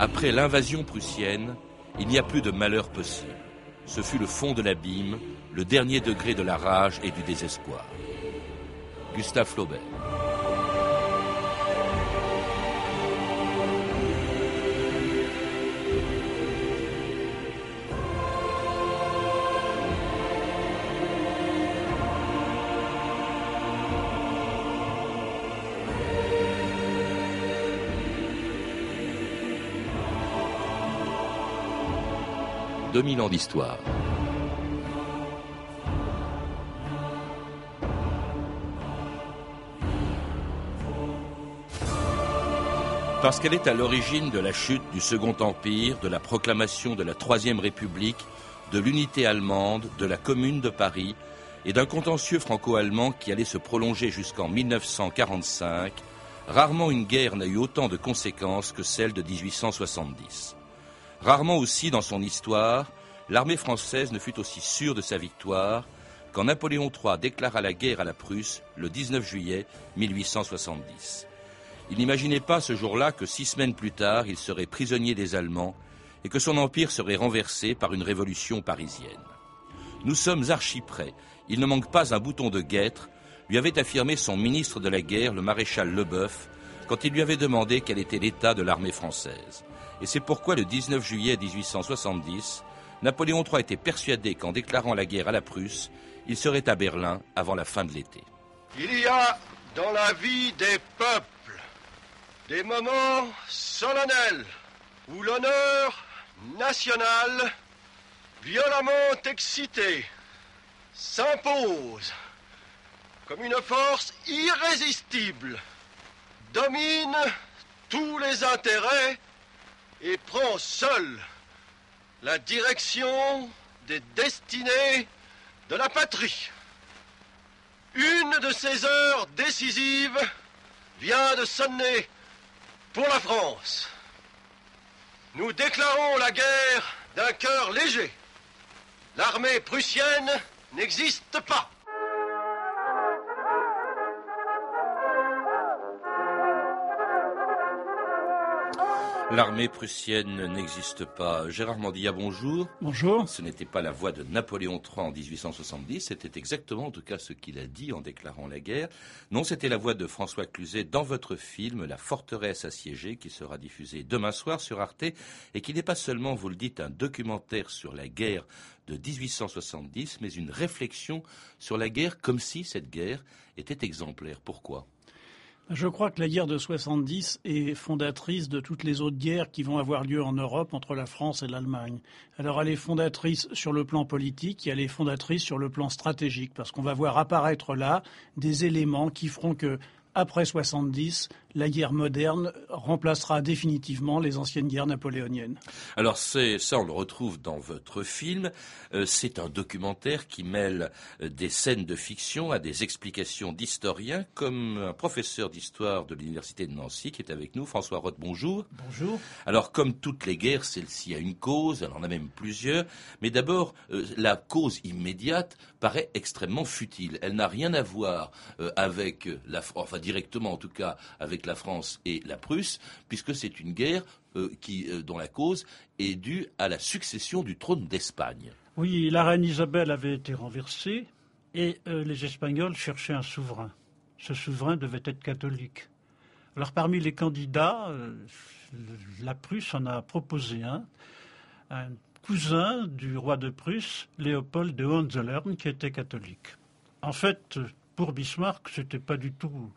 Après l'invasion prussienne, il n'y a plus de malheur possible. Ce fut le fond de l'abîme, le dernier degré de la rage et du désespoir. Gustave Flaubert. 2000 ans d'histoire. Parce qu'elle est à l'origine de la chute du Second Empire, de la proclamation de la Troisième République, de l'unité allemande, de la Commune de Paris et d'un contentieux franco-allemand qui allait se prolonger jusqu'en 1945, rarement une guerre n'a eu autant de conséquences que celle de 1870. Rarement aussi dans son histoire, l'armée française ne fut aussi sûre de sa victoire quand Napoléon III déclara la guerre à la Prusse le 19 juillet 1870. Il n'imaginait pas ce jour-là que six semaines plus tard, il serait prisonnier des Allemands et que son empire serait renversé par une révolution parisienne. Nous sommes archi prêts. Il ne manque pas un bouton de guêtre, lui avait affirmé son ministre de la guerre, le maréchal Leboeuf, quand il lui avait demandé quel était l'état de l'armée française. Et c'est pourquoi le 19 juillet 1870, Napoléon III était persuadé qu'en déclarant la guerre à la Prusse, il serait à Berlin avant la fin de l'été. Il y a dans la vie des peuples des moments solennels où l'honneur national, violemment excité, s'impose comme une force irrésistible, domine tous les intérêts et prend seul la direction des destinées de la patrie. Une de ces heures décisives vient de sonner pour la France. Nous déclarons la guerre d'un cœur léger. L'armée prussienne n'existe pas. L'armée prussienne n'existe pas. Gérard Mandilla, bonjour. Bonjour. Ce n'était pas la voix de Napoléon III en 1870, c'était exactement en tout cas ce qu'il a dit en déclarant la guerre. Non, c'était la voix de François Cluzet dans votre film La forteresse assiégée qui sera diffusé demain soir sur Arte et qui n'est pas seulement, vous le dites, un documentaire sur la guerre de 1870, mais une réflexion sur la guerre comme si cette guerre était exemplaire. Pourquoi? Je crois que la guerre de 70 est fondatrice de toutes les autres guerres qui vont avoir lieu en Europe entre la France et l'Allemagne. Alors elle est fondatrice sur le plan politique et elle est fondatrice sur le plan stratégique parce qu'on va voir apparaître là des éléments qui feront que après 70, la guerre moderne remplacera définitivement les anciennes guerres napoléoniennes. Alors c'est ça, on le retrouve dans votre film. Euh, c'est un documentaire qui mêle euh, des scènes de fiction à des explications d'historiens, comme un professeur d'histoire de l'université de Nancy qui est avec nous, François Roth. Bonjour. Bonjour. Alors comme toutes les guerres, celle-ci a une cause, elle en a même plusieurs. Mais d'abord, euh, la cause immédiate paraît extrêmement futile. Elle n'a rien à voir avec la, enfin directement en tout cas avec la France et la Prusse, puisque c'est une guerre euh, qui, euh, dont la cause est due à la succession du trône d'Espagne. Oui, la reine Isabelle avait été renversée et euh, les Espagnols cherchaient un souverain. Ce souverain devait être catholique. Alors parmi les candidats, la Prusse en a proposé un, un cousin du roi de Prusse, Léopold de Hohenzollern, qui était catholique. En fait, pour Bismarck, ce n'était pas du tout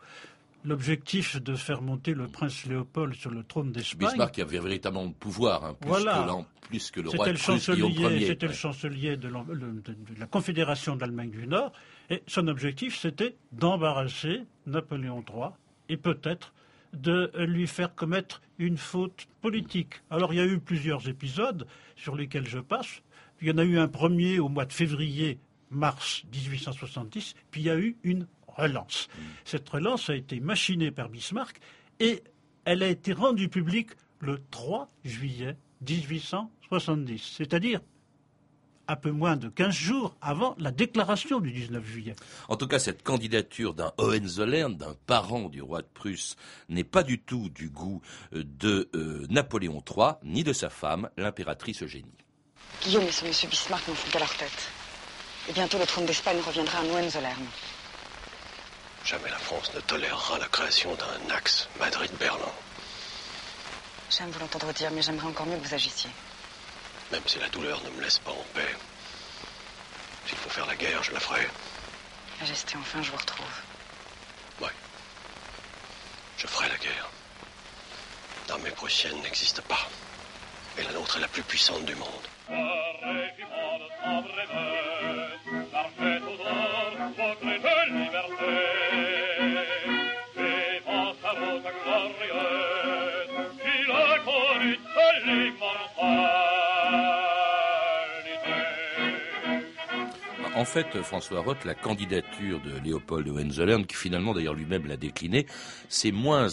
l'objectif de faire monter le prince Léopold sur le trône d'Espagne. Bismarck avait véritablement le pouvoir, hein, plus, que plus, que le roi de Prusse, C'était le chancelier de, la Confédération d'Allemagne du Nord, et son objectif, c'était d'embarrasser Napoléon III et peut-être de lui faire commettre une faute politique. Alors il y a eu plusieurs épisodes sur lesquels je passe. Il y en a eu un premier au mois de février mars 1870, puis il y a eu une relance. Cette relance a été machinée par Bismarck et elle a été rendue publique le 3 juillet 1870, c'est-à-dire un peu moins de 15 jours avant la déclaration du 19 juillet. En tout cas, cette candidature d'un Hohenzollern, d'un parent du roi de Prusse, n'est pas du tout du goût euh, de euh, Napoléon III, ni de sa femme, l'impératrice Eugénie. Guillaume et ce monsieur Bismarck n'en font qu'à leur tête. Et bientôt le trône d'Espagne reviendra à Hohenzollern. Jamais la France ne tolérera la création d'un axe Madrid-Berlin. J'aime vous l'entendre dire, mais j'aimerais encore mieux que vous agissiez. Même si la douleur ne me laisse pas en paix. S'il faut faire la guerre, je la ferai. Majesté, enfin, je vous retrouve. Oui. Je ferai la guerre. L'armée prussienne n'existe pas. Et la nôtre est la plus puissante du monde. En fait, François Roth, la candidature de Léopold de Hohenzollern, qui finalement d'ailleurs lui-même l'a décliné, c'est moins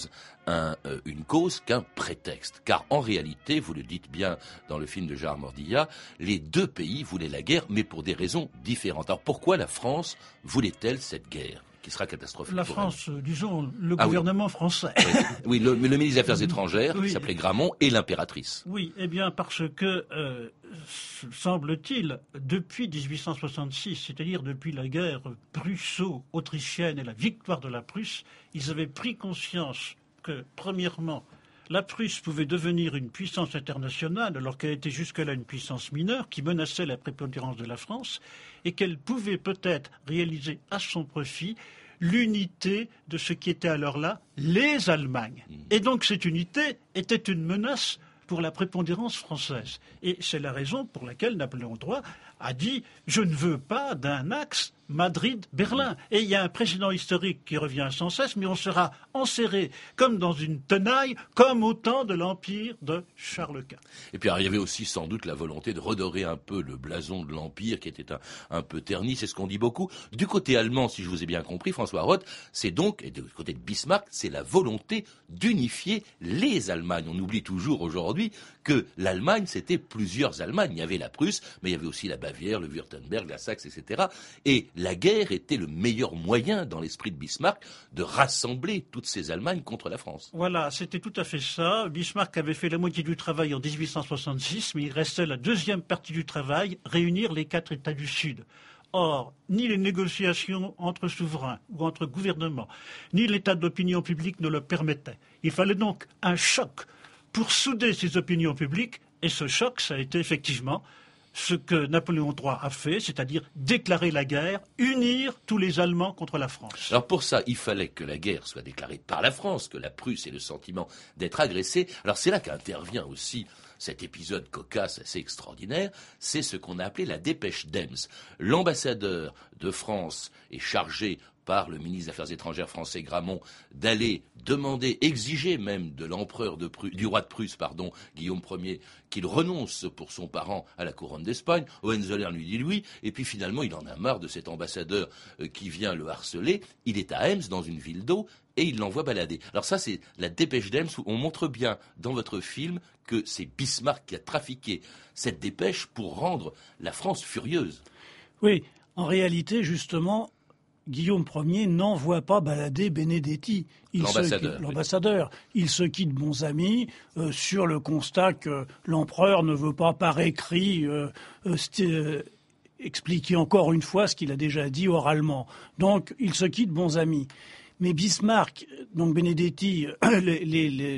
un, euh, une cause qu'un prétexte. Car en réalité, vous le dites bien dans le film de Gérard Mordilla, les deux pays voulaient la guerre, mais pour des raisons différentes. Alors pourquoi la France voulait-elle cette guerre qui sera catastrophique. La France, disons, le ah gouvernement français. Oui, le, le, ministre des Affaires étrangères, qui s'appelait Gramont, et l'impératrice. Oui, eh bien, parce que, euh, semble-t-il, depuis 1866, c'est-à-dire depuis la guerre prusso-autrichienne et la victoire de la Prusse, ils avaient pris conscience que, premièrement, la Prusse pouvait devenir une puissance internationale alors qu'elle était jusque-là une puissance mineure qui menaçait la prépondérance de la France et qu'elle pouvait peut-être réaliser à son profit l'unité de ce qui était alors là les Allemagnes. Mmh. Et donc cette unité était une menace pour la prépondérance française. Et c'est la raison pour laquelle Napoléon III a dit Je ne veux pas d'un axe Madrid-Berlin. Et il y a un président historique qui revient sans cesse, mais on sera enserré comme dans une tenaille, comme au temps de l'Empire de Charles Quint. Et puis il y avait aussi sans doute la volonté de redorer un peu le blason de l'Empire qui était un, peu terni, c'est ce qu'on dit beaucoup. Du côté allemand, si je vous ai bien compris, François Roth, c'est donc, et du côté de Bismarck, c'est la volonté d'unifier les Allemagnes. On oublie toujours aujourd'hui que l'Allemagne, c'était plusieurs Allemagnes. Il y avait la Prusse, mais il y avait aussi la Bavière, le Württemberg, la Saxe, etc. Et la guerre était le meilleur moyen, dans l'esprit de Bismarck, de rassembler toutes ces Allemagnes contre la France. Voilà, c'était tout à fait ça. Bismarck avait fait la moitié du travail en 1866, mais il restait la deuxième partie du travail, réunir les quatre États du Sud. Or, ni les négociations entre souverains ou entre gouvernements, ni l'état d'opinion publique ne le permettaient. Il fallait donc un choc pour souder ces opinions publiques, et ce choc, ça a été effectivement ce que Napoléon III a fait, c'est-à-dire déclarer la guerre, unir tous les Allemands contre la France. Alors pour ça, il fallait que la guerre soit déclarée par la France, que la Prusse ait le sentiment d'être agressée. Alors c'est là qu'intervient aussi cet épisode cocasse assez extraordinaire, c'est ce qu'on a appelé la dépêche d'Ems. L'ambassadeur de France est chargé le ministre des Affaires étrangères français Gramont d'aller demander, exiger même de l'empereur du roi de Prusse, Guillaume Ier, qu'il renonce pour son parent à la couronne d'Espagne. Hohenzollern lui dit oui, et puis finalement il en a marre de cet ambassadeur euh, qui vient le harceler. Il est à Ems, dans une ville d'eau, et il l'envoie balader. Alors ça, c'est la dépêche d'Ems où on montre bien dans votre film que c'est Bismarck qui a trafiqué cette dépêche pour rendre la France furieuse. Oui, en réalité, justement, Guillaume Ier n'envoie pas balader Benedetti, l'ambassadeur. Il se quitte bons amis euh, sur le constat que l'empereur ne veut pas par écrit euh, euh, expliquer encore une fois ce qu'il a déjà dit oralement. Donc il se quitte bons amis. Mais Bismarck, donc Benedetti, les, les,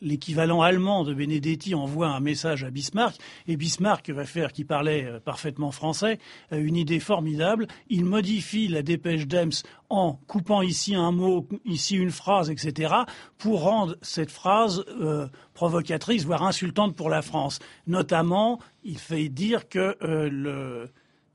l'équivalent allemand de Benedetti envoie un message à Bismarck, et Bismarck va faire, qui parlait euh, parfaitement français, euh, une idée formidable. Il modifie la dépêche d'Ems en coupant ici un mot, ici une phrase, etc., pour rendre cette phrase euh, provocatrice, voire insultante pour la France. Notamment, il fait dire que le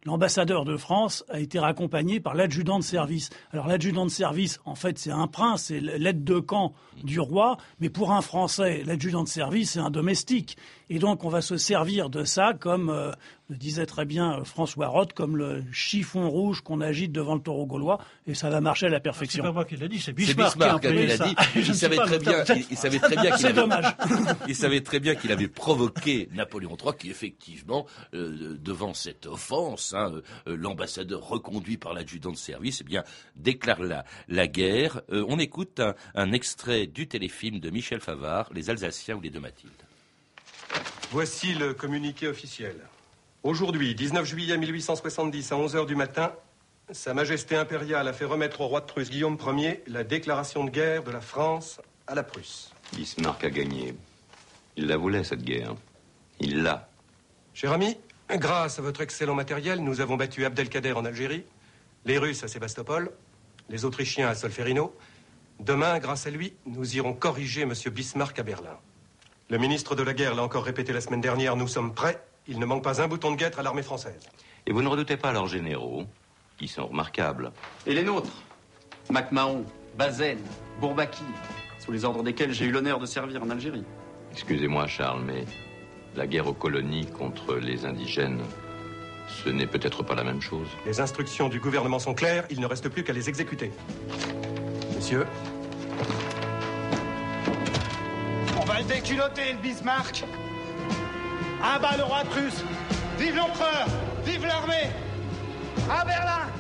l'ambassadeur de France a été raccompagné par l'adjudant de service. Alors l'adjudant de service, en fait, c'est un prince, c'est l'aide de camp du roi, mais pour un Français, l'adjudant de service, c'est un domestique. Et donc, on va se servir de ça comme, euh, le disait très bien euh, François Roth, comme le chiffon rouge qu'on agite devant le taureau gaulois, et ça va marcher à la perfection. C'est pas moi qui l'ai dit, c'est Bismarck, qui, l'a dit. Il savait, très bien, il, savait très bien qu'il avait, dommage. il savait très bien qu'il avait provoqué Napoléon III, qui effectivement, euh, devant cette offense, hein, l'ambassadeur reconduit par l'adjudant de service, eh bien, déclare la, la guerre. on écoute un, un extrait du téléfilm de Michel Favard, Les Alsaciens ou les Deux Mathildes. Voici le communiqué officiel. Aujourd'hui, 19 juillet 1870, à 11 h du matin, Sa Majesté impériale a fait remettre au roi de Prusse Guillaume Ier la déclaration de guerre de la France à la Prusse. Bismarck a gagné. Il la voulait, cette guerre. Il l'a. Cher ami, grâce à votre excellent matériel, nous avons battu Abdelkader en Algérie, les Russes à Sébastopol, les Autrichiens à Solferino. Demain, grâce à lui, nous irons corriger M. Bismarck à Berlin. Le ministre de la Guerre l'a encore répété la semaine dernière, nous sommes prêts. Il ne manque pas un bouton de guêtre à l'armée française. Et vous ne redoutez pas leurs généraux, qui sont remarquables. Et les nôtres MacMahon, Bazaine, Bourbaki, sous les ordres desquels j'ai eu l'honneur de servir en Algérie. Excusez-moi, Charles, mais la guerre aux colonies contre les indigènes, ce n'est peut-être pas la même chose. Les instructions du gouvernement sont claires, il ne reste plus qu'à les exécuter. Monsieur, va le déculotter, le Bismarck Ah bah le roi de Prusse Vive l'empereur Vive l'armée. À Berlin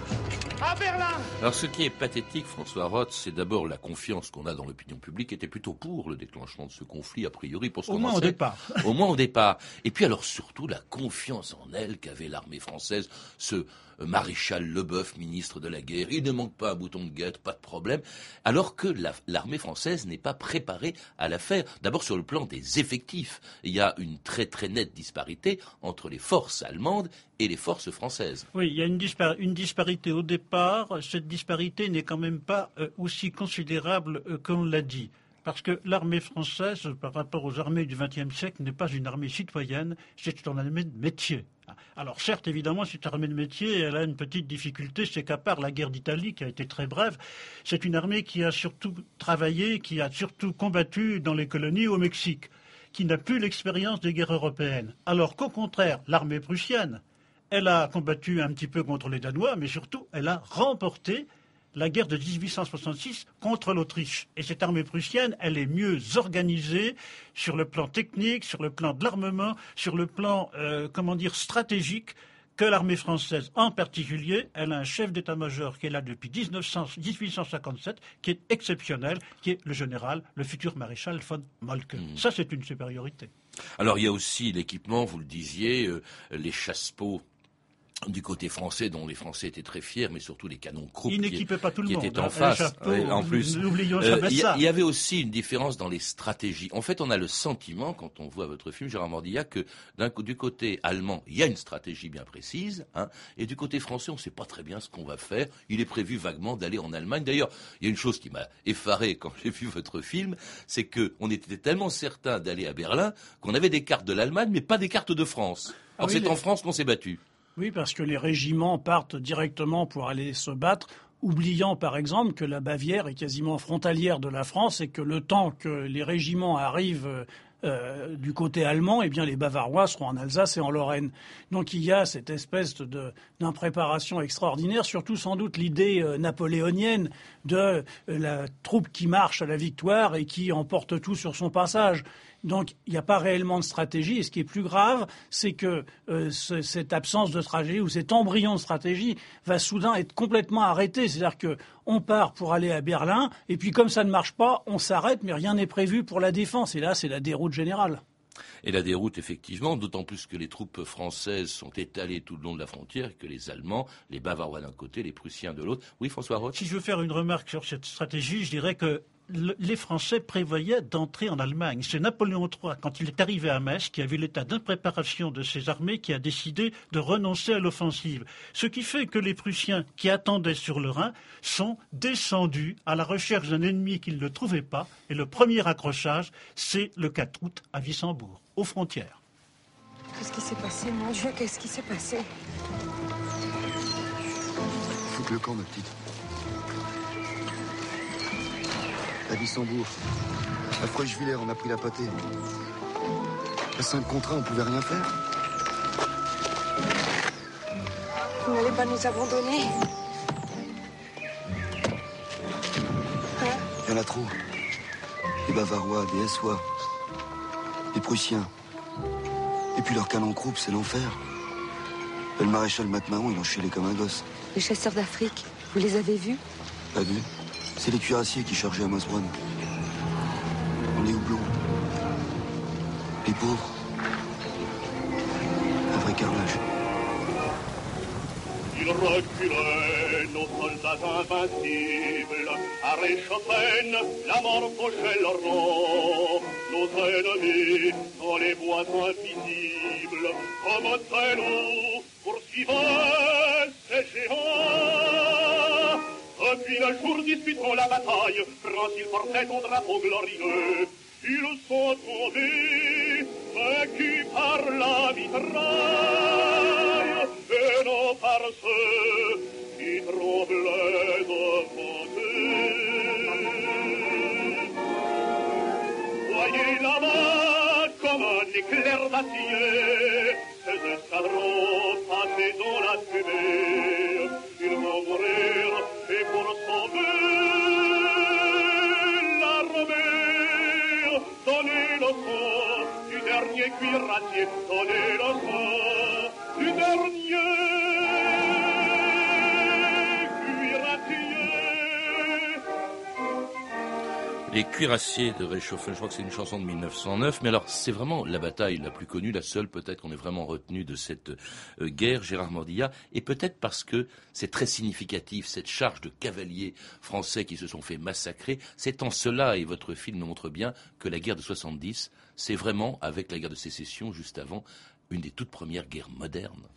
à Berlin. Alors ce qui est pathétique, François Roth, c'est d'abord la confiance qu'on a dans l'opinion publique, qui était plutôt pour le déclenchement de ce conflit, a priori, pour ce Au moins au départ. Au moins au départ. Et puis alors surtout la confiance en elle qu'avait l'armée française, ce maréchal Leboeuf, ministre de la guerre, il ne manque pas un bouton de guette, pas de problème, alors que l'armée française n'est pas préparée à la faire. D'abord sur le plan des effectifs, il y a une très très nette disparité entre les forces allemandes et les forces françaises. Oui, il y a une, disparité au départ. Cette disparité n'est quand même pas euh, aussi considérable euh, qu'on l'a dit. Parce que l'armée française, par rapport aux armées du XXe siècle, n'est pas une armée citoyenne, c'est une armée de métier. Alors certes, évidemment, cette armée de métier, elle a une petite difficulté, c'est qu'à part la guerre d'Italie, qui a été très brève, c'est une armée qui a surtout travaillé, qui a surtout combattu dans les colonies au Mexique, qui n'a plus l'expérience des guerres européennes. Alors qu'au contraire, l'armée prussienne, elle a combattu un petit peu contre les Danois, mais surtout, elle a remporté la guerre de 1866 contre l'Autriche. Et cette armée prussienne, elle est mieux organisée sur le plan technique, sur le plan de l'armement, sur le plan, euh, comment dire, stratégique que l'armée française. En particulier, elle a un chef d'état-major qui est là depuis 1857, qui est exceptionnel, qui est le général, le futur maréchal von Moltke. Hmm. Ça, c'est une supériorité. Alors, il y a aussi l'équipement, vous le disiez, euh, les chassepots du côté français, dont les Français étaient très fiers, mais surtout les canons Krupp qui, pas tout le monde, étaient en face. en plus, euh, il y, avait aussi une différence dans les stratégies. En fait, on a le sentiment, quand on voit votre film, Gérard Mordilla, que du côté allemand, il y a une stratégie bien précise, hein, et du côté français, on ne sait pas très bien ce qu'on va faire. Il est prévu vaguement d'aller en Allemagne. D'ailleurs, il y a une chose qui m'a effaré quand j'ai vu votre film, c'est que on était tellement certain d'aller à Berlin qu'on avait des cartes de l'Allemagne, mais pas des cartes de France. Ah Alors c'est en France qu'on s'est battu. Oui, parce que les régiments partent directement pour aller se battre, oubliant par exemple que la Bavière est quasiment frontalière de la France et que le temps que les régiments arrivent euh, du côté allemand, eh bien les Bavarois seront en Alsace et en Lorraine. Donc il y a cette espèce d'impréparation extraordinaire, surtout sans doute l'idée euh, napoléonienne de euh, la troupe qui marche à la victoire et qui emporte tout sur son passage. Donc il n'y a pas réellement de stratégie. Et ce qui est plus grave, c'est que euh, cette absence de stratégie ou cet embryon de stratégie va soudain être complètement arrêté. C'est-à-dire qu'on part pour aller à Berlin, et puis comme ça ne marche pas, on s'arrête, mais rien n'est prévu pour la défense. Et là, c'est la déroute générale. Et la déroute, effectivement, d'autant plus que les troupes françaises sont étalées tout le long de la frontière et que les Allemands, les Bavarois d'un côté, les Prussiens de l'autre. Oui, François Roth? Si je veux faire une remarque sur cette stratégie, je dirais que les Français prévoyaient d'entrer en Allemagne. C'est Napoléon III, quand il est arrivé à Metz, qui a vu l'état d'impréparation de ses armées, qui a décidé de renoncer à l'offensive. Ce qui fait que les Prussiens qui attendaient sur le Rhin sont descendus à la recherche d'un ennemi qu'ils ne trouvaient pas. Et le premier accrochage, c'est le 4 août à Wissembourg, aux frontières. Qu'est-ce qui s'est passé, mon Dieu? Qu'est-ce qui s'est passé? Foutre le camp, ma petite à Bissembourg. À on a pris la pâtée. À cinq contrats, on pouvait rien faire. Vous n'allez pas nous abandonner hein Il y en a trop. Des Bavarois, des Essois, des Prussiens. Et puis leur canon croupe, c'est l'enfer. Le maréchal MacMahon, il enchaînait comme un gosse. Les chasseurs d'Afrique, vous les avez vus? Pas vus C'est les cuirassiers qui chargeaient à. On est houblons. Les pauvres. Un vrai carnage. Ils reculaient, nos soldats invincibles, à Réchauffennes, la mort pochait leur nom. Nos ennemis, dans les bois invisibles, comme traîneaux, Disputant la bataille, France, portait ton drapeau glorieux. Ils sont tombés, vaincus par la mitraille, et non par ceux qui tremblaient devant eux. Voyez là-bas comme un éclair d'acier, ces escadrons passés dans la fumée. Dernier cuirassier, donnez le sang du dernier Les cuirassiers de Réchauffement, je crois que c'est une chanson de 1909, mais alors c'est vraiment la bataille la plus connue, la seule peut-être qu'on ait vraiment retenu de cette euh, guerre, Gérard Mordilla, et peut-être parce que c'est très significatif, cette charge de cavaliers français qui se sont fait massacrer, c'est en cela, et votre film nous montre bien, que la guerre de 70, c'est vraiment, avec la guerre de sécession juste avant, une des toutes premières guerres modernes.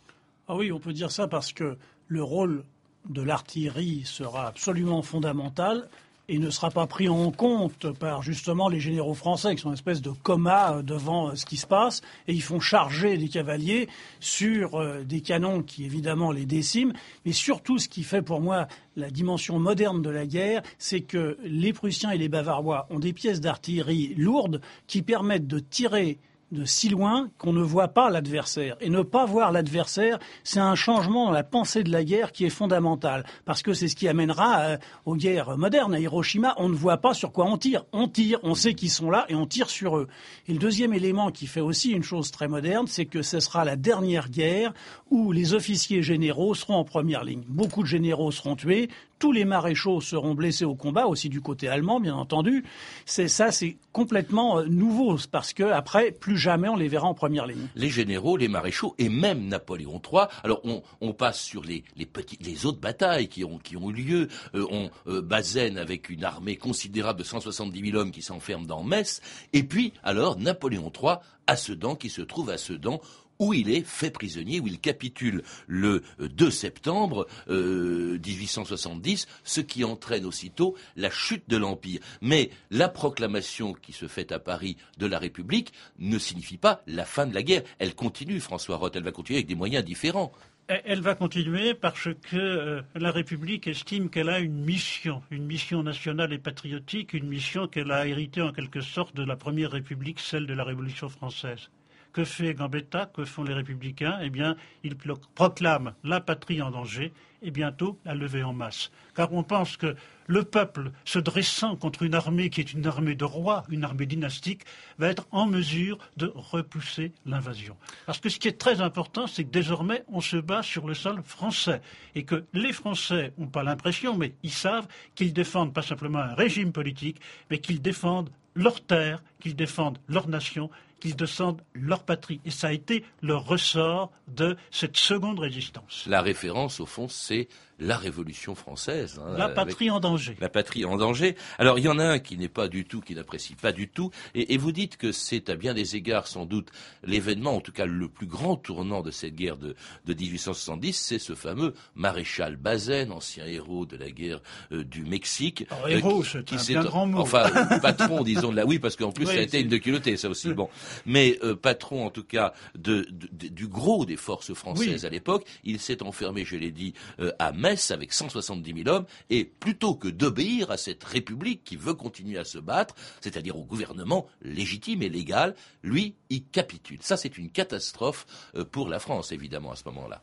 Ah oui, on peut dire ça parce que le rôle de l'artillerie sera absolument fondamental et ne sera pas pris en compte par justement les généraux français qui sont une espèce de coma euh, devant euh, ce qui se passe et ils font charger des cavaliers sur euh, des canons qui évidemment les déciment. Mais surtout, ce qui fait pour moi la dimension moderne de la guerre, c'est que les Prussiens et les Bavarois ont des pièces d'artillerie lourdes qui permettent de tirer de si loin qu'on ne voit pas l'adversaire. Et ne pas voir l'adversaire, c'est un changement dans la pensée de la guerre qui est fondamental. Parce que c'est ce qui amènera euh, aux guerres modernes. À Hiroshima, on ne voit pas sur quoi on tire. On tire, on sait qu'ils sont là et on tire sur eux. Et le deuxième élément qui fait aussi une chose très moderne, c'est que ce sera la dernière guerre où les officiers généraux seront en première ligne. Beaucoup de généraux seront tués, tous les maréchaux seront blessés au combat, aussi du côté allemand, bien entendu. C'est ça, c'est complètement euh, nouveau parce que après, plus jamais on les verra en première ligne. Les généraux, les maréchaux et même Napoléon III. Alors on, passe sur les, les autres batailles qui ont, qui ont eu lieu. Euh, on euh, Bazaine avec une armée considérable de 170 000 hommes qui s'enferment dans Metz. Et puis alors Napoléon III à Sedan qui se trouve à Sedan où il est fait prisonnier, où il capitule le 2 euh, septembre 1870, euh, ce qui entraîne aussitôt la chute de l'Empire. Mais la proclamation qui se fait à Paris de la République ne signifie pas la fin de la guerre. Elle continue, François Roth, elle va continuer avec des moyens différents. Elle va continuer parce que euh, la République estime qu'elle a une mission, une mission nationale et patriotique, une mission qu'elle a héritée en quelque sorte de la Première République, celle de la Révolution française. Que fait Gambetta? Que font les républicains? Eh bien, ils proclament la patrie en danger et bientôt la levée en masse. Car on pense que le peuple, se dressant contre une armée qui est une armée de rois, une armée dynastique, va être en mesure de repousser l'invasion. Parce que ce qui est très important, c'est que désormais, on se bat sur le sol français. Et que les Français n'ont pas l'impression, mais ils savent qu'ils défendent pas simplement un régime politique, mais qu'ils défendent leur terre, qu'ils défendent leur nation qu'ils descendent leur patrie. Et ça a été le ressort de cette seconde résistance. La référence, au fond, c'est la Révolution française. Hein, la patrie en danger. La patrie en danger. Alors il y en a un qui n'est pas du tout, qui n'apprécie pas du tout, et, vous dites que c'est à bien des égards sans doute l'événement, en tout cas le plus grand tournant de cette guerre de, de 1870, c'est ce fameux maréchal Bazaine, ancien héros de la guerre euh, du Mexique. Alors, héros, euh, c'est un grand mot. Enfin, patron, disons de la. Oui, parce qu'en plus ça a été une de culotté, ça aussi. Bon, mais euh, patron en tout cas de, du gros des forces françaises à l'époque, il s'est enfermé, je l'ai dit, à Metz Metz avec 170 000 hommes, et plutôt que d'obéir à cette République qui veut continuer à se battre, c'est-à-dire au gouvernement légitime et légal, lui, il capitule. Ça, c'est une catastrophe euh, pour la France, évidemment, à ce moment-là.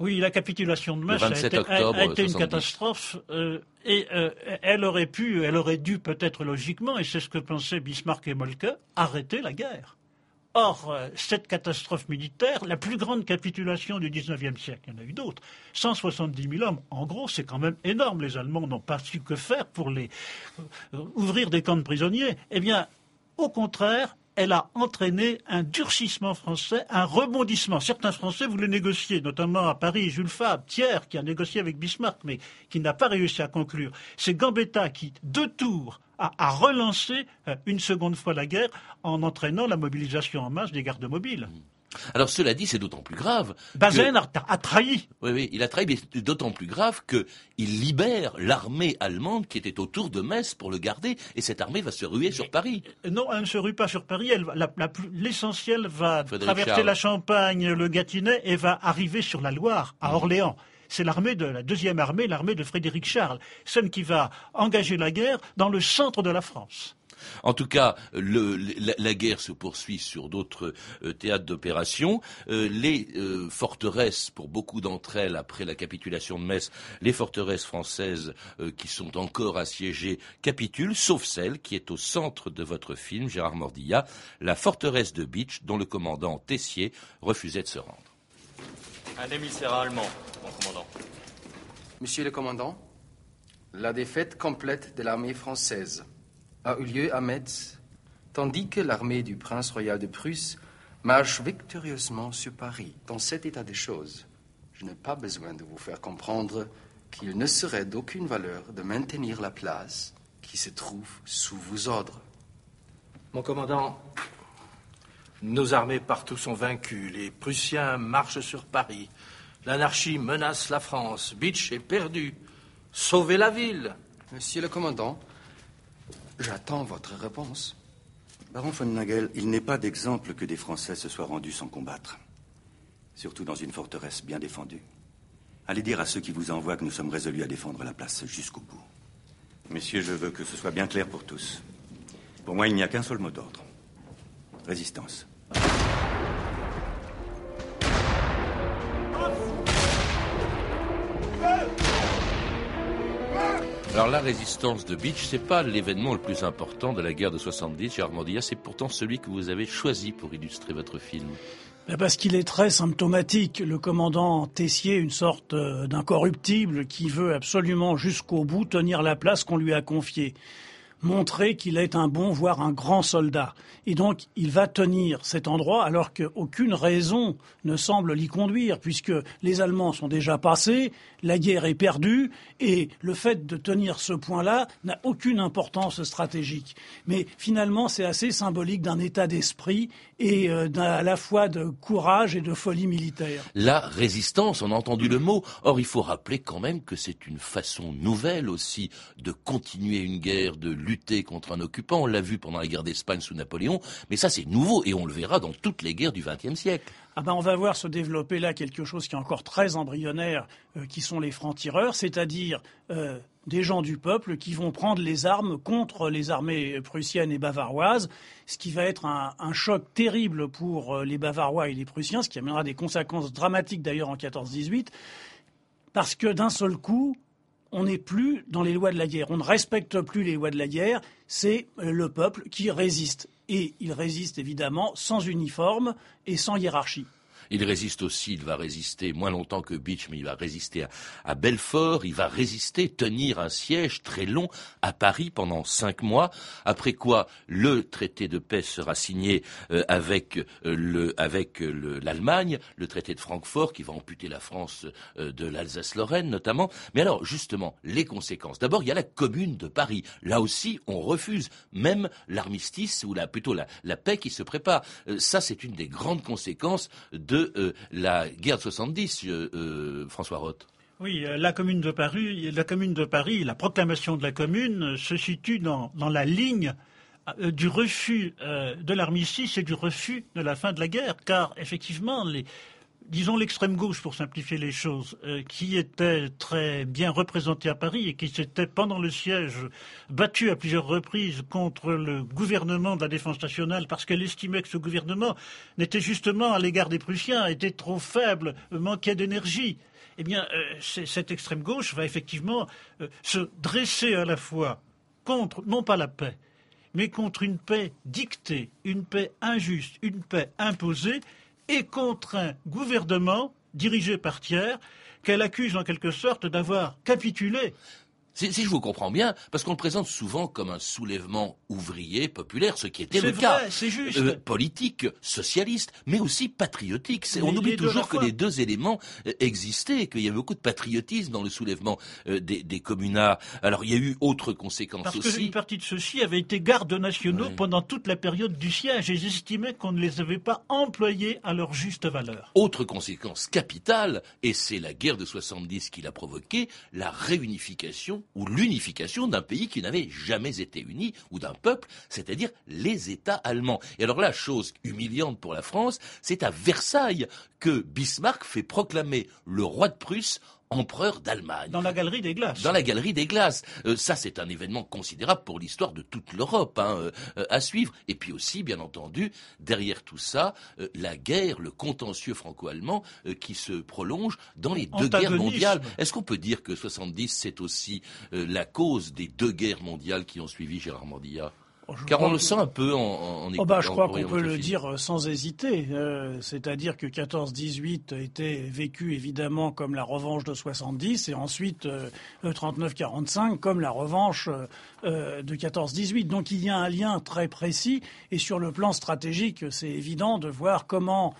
Oui, la capitulation de Metz a été, une catastrophe euh, et euh, elle aurait pu, elle aurait dû peut-être logiquement, et c'est ce que pensaient Bismarck et Moltke, arrêter la guerre. Or, euh, cette catastrophe militaire, la plus grande capitulation du XIXe siècle, il y en a eu d'autres, 170 000 hommes, en gros, c'est quand même énorme. Les Allemands n'ont pas su que faire pour les ouvrir des camps de prisonniers. Eh bien, au contraire, elle a entraîné un durcissement français, un rebondissement. Certains Français voulaient négocier, notamment à Paris, Jules Favre, Thiers, qui a négocié avec Bismarck, mais qui n'a pas réussi à conclure. C'est Gambetta qui, deux tours, a, relancé euh, une seconde fois la guerre en entraînant la mobilisation en masse des gardes mobiles. Alors cela dit, c'est d'autant plus grave. Bazaine a, trahi. Oui, oui, il a trahi, mais c'est d'autant plus grave qu'il libère l'armée allemande qui était autour de Metz pour le garder, et cette armée va se ruer sur Paris. Non, elle ne se rue pas sur Paris. L'essentiel va traverser la Champagne, le Gâtinais, et va arriver sur la Loire, à mmh. Orléans c'est l'armée de la deuxième armée, l'armée de Frédéric Charles, celle qui va engager la guerre dans le centre de la France. En tout cas, la, guerre se poursuit sur d'autres euh, théâtres d'opération. Euh, les euh, forteresses, pour beaucoup d'entre elles, après la capitulation de Metz, les forteresses françaises qui sont encore assiégées capitulent, sauf celle qui est au centre de votre film, Gérard Mordilla, la forteresse de Bitch, dont le commandant Tessier refusait de se rendre. Un émissaire allemand, mon commandant. Monsieur le commandant, la défaite complète de l'armée française a eu lieu à Metz, tandis que l'armée du prince royal de Prusse marche victorieusement sur Paris. Dans cet état de choses, je n'ai pas besoin de vous faire comprendre qu'il ne serait d'aucune valeur de maintenir la place qui se trouve sous vos ordres. Mon commandant, nos armées partout sont vaincues. Les Prussiens marchent sur Paris. L'anarchie menace la France. Bitch est perdu. Sauvez la ville. Monsieur le commandant, J'attends votre réponse. Baron von Nagel, il n'est pas d'exemple que des Français se soient rendus sans combattre. Surtout dans une forteresse bien défendue. Allez dire à ceux qui vous envoient que nous sommes résolus à défendre la place jusqu'au bout. Messieurs, je veux que ce soit bien clair pour tous. Pour moi, il n'y a qu'un seul mot d'ordre. Résistance. Alors la résistance de Beach, c'est pas l'événement le plus important de la guerre de 70, Gérard Mordilla, c'est pourtant celui que vous avez choisi pour illustrer votre film. Ben, parce qu'il est très symptomatique. Le commandant Tessier, une sorte euh, d'incorruptible qui veut absolument jusqu'au bout tenir la place qu'on lui a confiée montrer qu'il est un bon, voire un grand soldat. Et donc, il va tenir cet endroit alors qu'aucune raison ne semble l'y conduire, puisque les Allemands sont déjà passés, la guerre est perdue, et le fait de tenir ce point-là n'a aucune importance stratégique. Mais finalement, c'est assez symbolique d'un état d'esprit et euh, à la fois de courage et de folie militaire. La résistance, on a entendu le mot. Or, il faut rappeler quand même que c'est une façon nouvelle aussi de continuer une guerre, de lutter contre un occupant. On l'a vu pendant la guerre d'Espagne sous Napoléon, mais ça c'est nouveau et on le verra dans toutes les guerres du XXe siècle. Ah ben on va voir se développer là quelque chose qui est encore très embryonnaire, euh, qui sont les francs-tireurs, c'est-à-dire euh, des gens du peuple qui vont prendre les armes contre les armées prussiennes et bavaroises, ce qui va être un, choc terrible pour euh, les Bavarois et les Prussiens, ce qui amènera des conséquences dramatiques d'ailleurs en 14-18, parce que d'un seul coup, on n'est plus dans les lois de la guerre, on ne respecte plus les lois de la guerre, c'est euh, le peuple qui résiste. Et il résiste évidemment sans uniforme et sans hiérarchie. Il résiste aussi, il va résister moins longtemps que Beach, mais il va résister à, Belfort, il va résister, tenir un siège très long à Paris pendant cinq mois, après quoi le traité de paix sera signé euh, avec euh, le avec euh, l'Allemagne, le, traité de Francfort qui va amputer la France de l'Alsace-Lorraine notamment. Mais alors justement, les conséquences. D'abord, il y a la commune de Paris. Là aussi, on refuse même l'armistice ou plutôt la, la paix qui se prépare. ça, c'est une des grandes conséquences de de euh, la guerre de 70, euh, euh, François Roth. Oui, la commune de Paris, la proclamation de la commune se situe dans, la ligne du refus de l'armistice et du refus de la fin de la guerre, car effectivement, disons l'extrême gauche pour simplifier les choses, euh, qui était très bien représentée à Paris et qui s'était pendant le siège battue à plusieurs reprises contre le gouvernement de la défense nationale parce qu'elle estimait que ce gouvernement n'était justement à l'égard des Prussiens était trop faible, manquait d'énergie. Eh bien, euh, cette extrême gauche va effectivement euh, se dresser à la fois contre, non pas la paix, mais contre une paix dictée, une paix injuste, une paix imposée, et contre un gouvernement dirigé par tiers qu'elle accuse en quelque sorte d'avoir capitulé. Si, je vous comprends bien, parce qu'on le présente souvent comme un soulèvement ouvrier populaire, ce qui était le cas. C'est juste. Euh, politique, socialiste, mais aussi patriotique. on oublie toujours que les deux éléments euh, existaient, qu'il y avait beaucoup de patriotisme dans le soulèvement euh, des, des communards. Alors il y a eu autres conséquences parce aussi. Parce qu'une partie de ceux-ci avaient été gardes nationaux pendant toute la période du siège et j'estimais qu'on ne les avait pas employés à leur juste valeur. Autre conséquence capitale, et c'est la guerre de 70 qui l'a provoqué, la réunification ou l'unification d'un pays qui n'avait jamais été uni, ou d'un peuple, c'est-à-dire les États allemands. Et alors la chose humiliante pour la France, c'est à Versailles que Bismarck fait proclamer le roi de Prusse empereur d'Allemagne. Dans la galerie des glaces. Dans la galerie des glaces. Euh, ça, c'est un événement considérable pour l'histoire de toute l'Europe hein, euh, euh, à suivre. Et puis aussi, bien entendu, derrière tout ça, la guerre, le contentieux franco-allemand qui se prolonge dans les deux guerres mondiales. Est-ce qu'on peut dire que 70, c'est aussi la cause des deux guerres mondiales qui ont suivi Gérard Mordillat Oh, Car on le sent un peu en, en oh bah, Je crois qu'on peut le dire euh, sans hésiter. Euh, c'est-à-dire que 14-18 était vécu évidemment comme la revanche de 70 et ensuite euh, le 39-45 comme la revanche de 14-18. Donc il y a un lien très précis et sur le plan stratégique, c'est évident de voir comment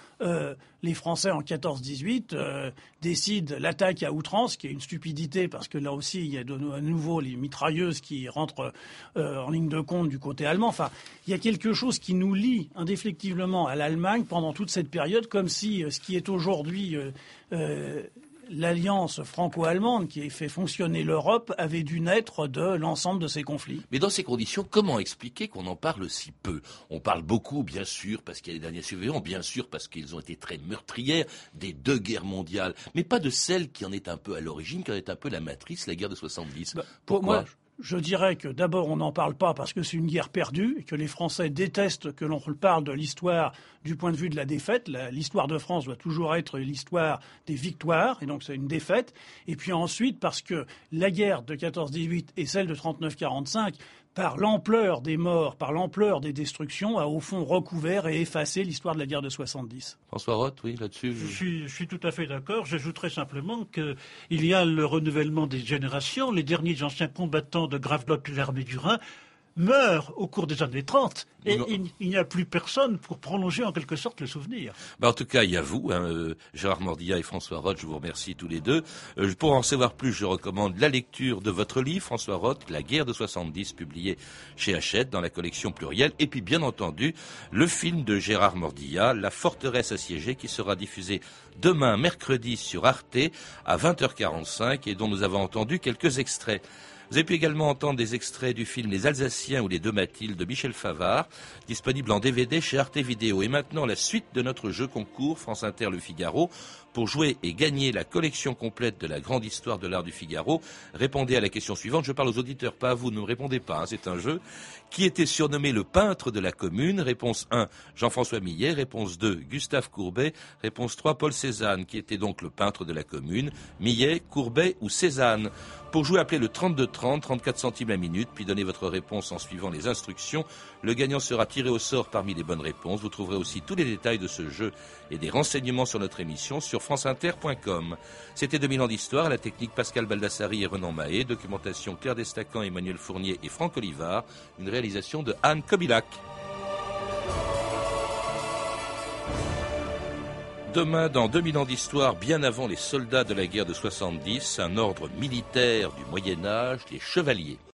les Français en 14-18 euh, décident l'attaque à outrance, qui est une stupidité parce que là aussi il y a à nouveau les mitrailleuses qui rentrent euh, en ligne de compte du côté allemand. Enfin, il y a quelque chose qui nous lie indéfectiblement à l'Allemagne pendant toute cette période, comme si euh, ce qui est aujourd'hui l'alliance franco-allemande qui fait fonctionner l'Europe avait dû naître de l'ensemble de ces conflits. Mais dans ces conditions, comment expliquer qu'on en parle si peu? On parle beaucoup, bien sûr, parce qu'il y a les derniers surveillants, bien sûr, parce qu'ils ont été très meurtrières des deux guerres mondiales, mais pas de celle qui en est un peu à l'origine, qui en est un peu la matrice, la guerre de 70. Bah, Pourquoi je dirais que d'abord on n'en parle pas parce que c'est une guerre perdue et que les Français détestent que l'on parle de l'histoire du point de vue de la défaite. L'histoire de France doit toujours être l'histoire des victoires et donc c'est une défaite. Et puis ensuite parce que la guerre de 14-18 et celle de 39-45 par l'ampleur des morts, par l'ampleur des destructions, a au fond recouvert et effacé l'histoire de la guerre de 70. François Roth, oui, là-dessus. Je... suis, tout à fait d'accord. J'ajouterais simplement qu'il y a le renouvellement des générations. Les derniers anciens combattants de Gravelotte et l'armée du Rhin meurt au cours des années 30 et il, n'y a plus personne pour prolonger en quelque sorte le souvenir. Bah en tout cas, il y a vous, hein, euh, Gérard Mordilla et François Roth, je vous remercie tous les deux. Euh, pour en savoir plus, je recommande la lecture de votre livre, François Roth, La guerre de 70, publié chez Hachette dans la collection plurielle, et puis bien entendu, le film de Gérard Mordilla, La forteresse assiégée, qui sera diffusé demain, mercredi, sur Arte, à 20h45, et dont nous avons entendu quelques extraits. Vous avez pu également entendre des extraits du film Les Alsaciens ou Les Deux Mathilde de Michel Favard, disponible en DVD chez Arte Vidéo. Et maintenant, la suite de notre jeu concours France Inter Le Figaro. Pour jouer et gagner la collection complète de la grande histoire de l'art du Figaro, répondez à la question suivante. Je parle aux auditeurs, pas à vous, ne me répondez pas, hein, c'est un jeu. Qui était surnommé le peintre de la commune? Réponse 1, Jean-François Millet. Réponse 2, Gustave Courbet. Réponse 3, Paul Cézanne, qui était donc le peintre de la commune. Millet, Courbet ou Cézanne? Pour jouer, appelez le 3230, 34 centimes la minute, puis donnez votre réponse en suivant les instructions. Le gagnant sera tiré au sort parmi les bonnes réponses. Vous trouverez aussi tous les détails de ce jeu et des renseignements sur notre émission sur franceinter.com. C'était 2000 ans d'histoire, la technique Pascal Baldassari et Renan Mahé, documentation Claire Destacan, Emmanuel Fournier et Franck Olivard, une réalisation de Anne Kobilac. Demain, dans 2000 ans d'histoire, bien avant les soldats de la guerre de 70, un ordre militaire du Moyen Âge, les chevaliers.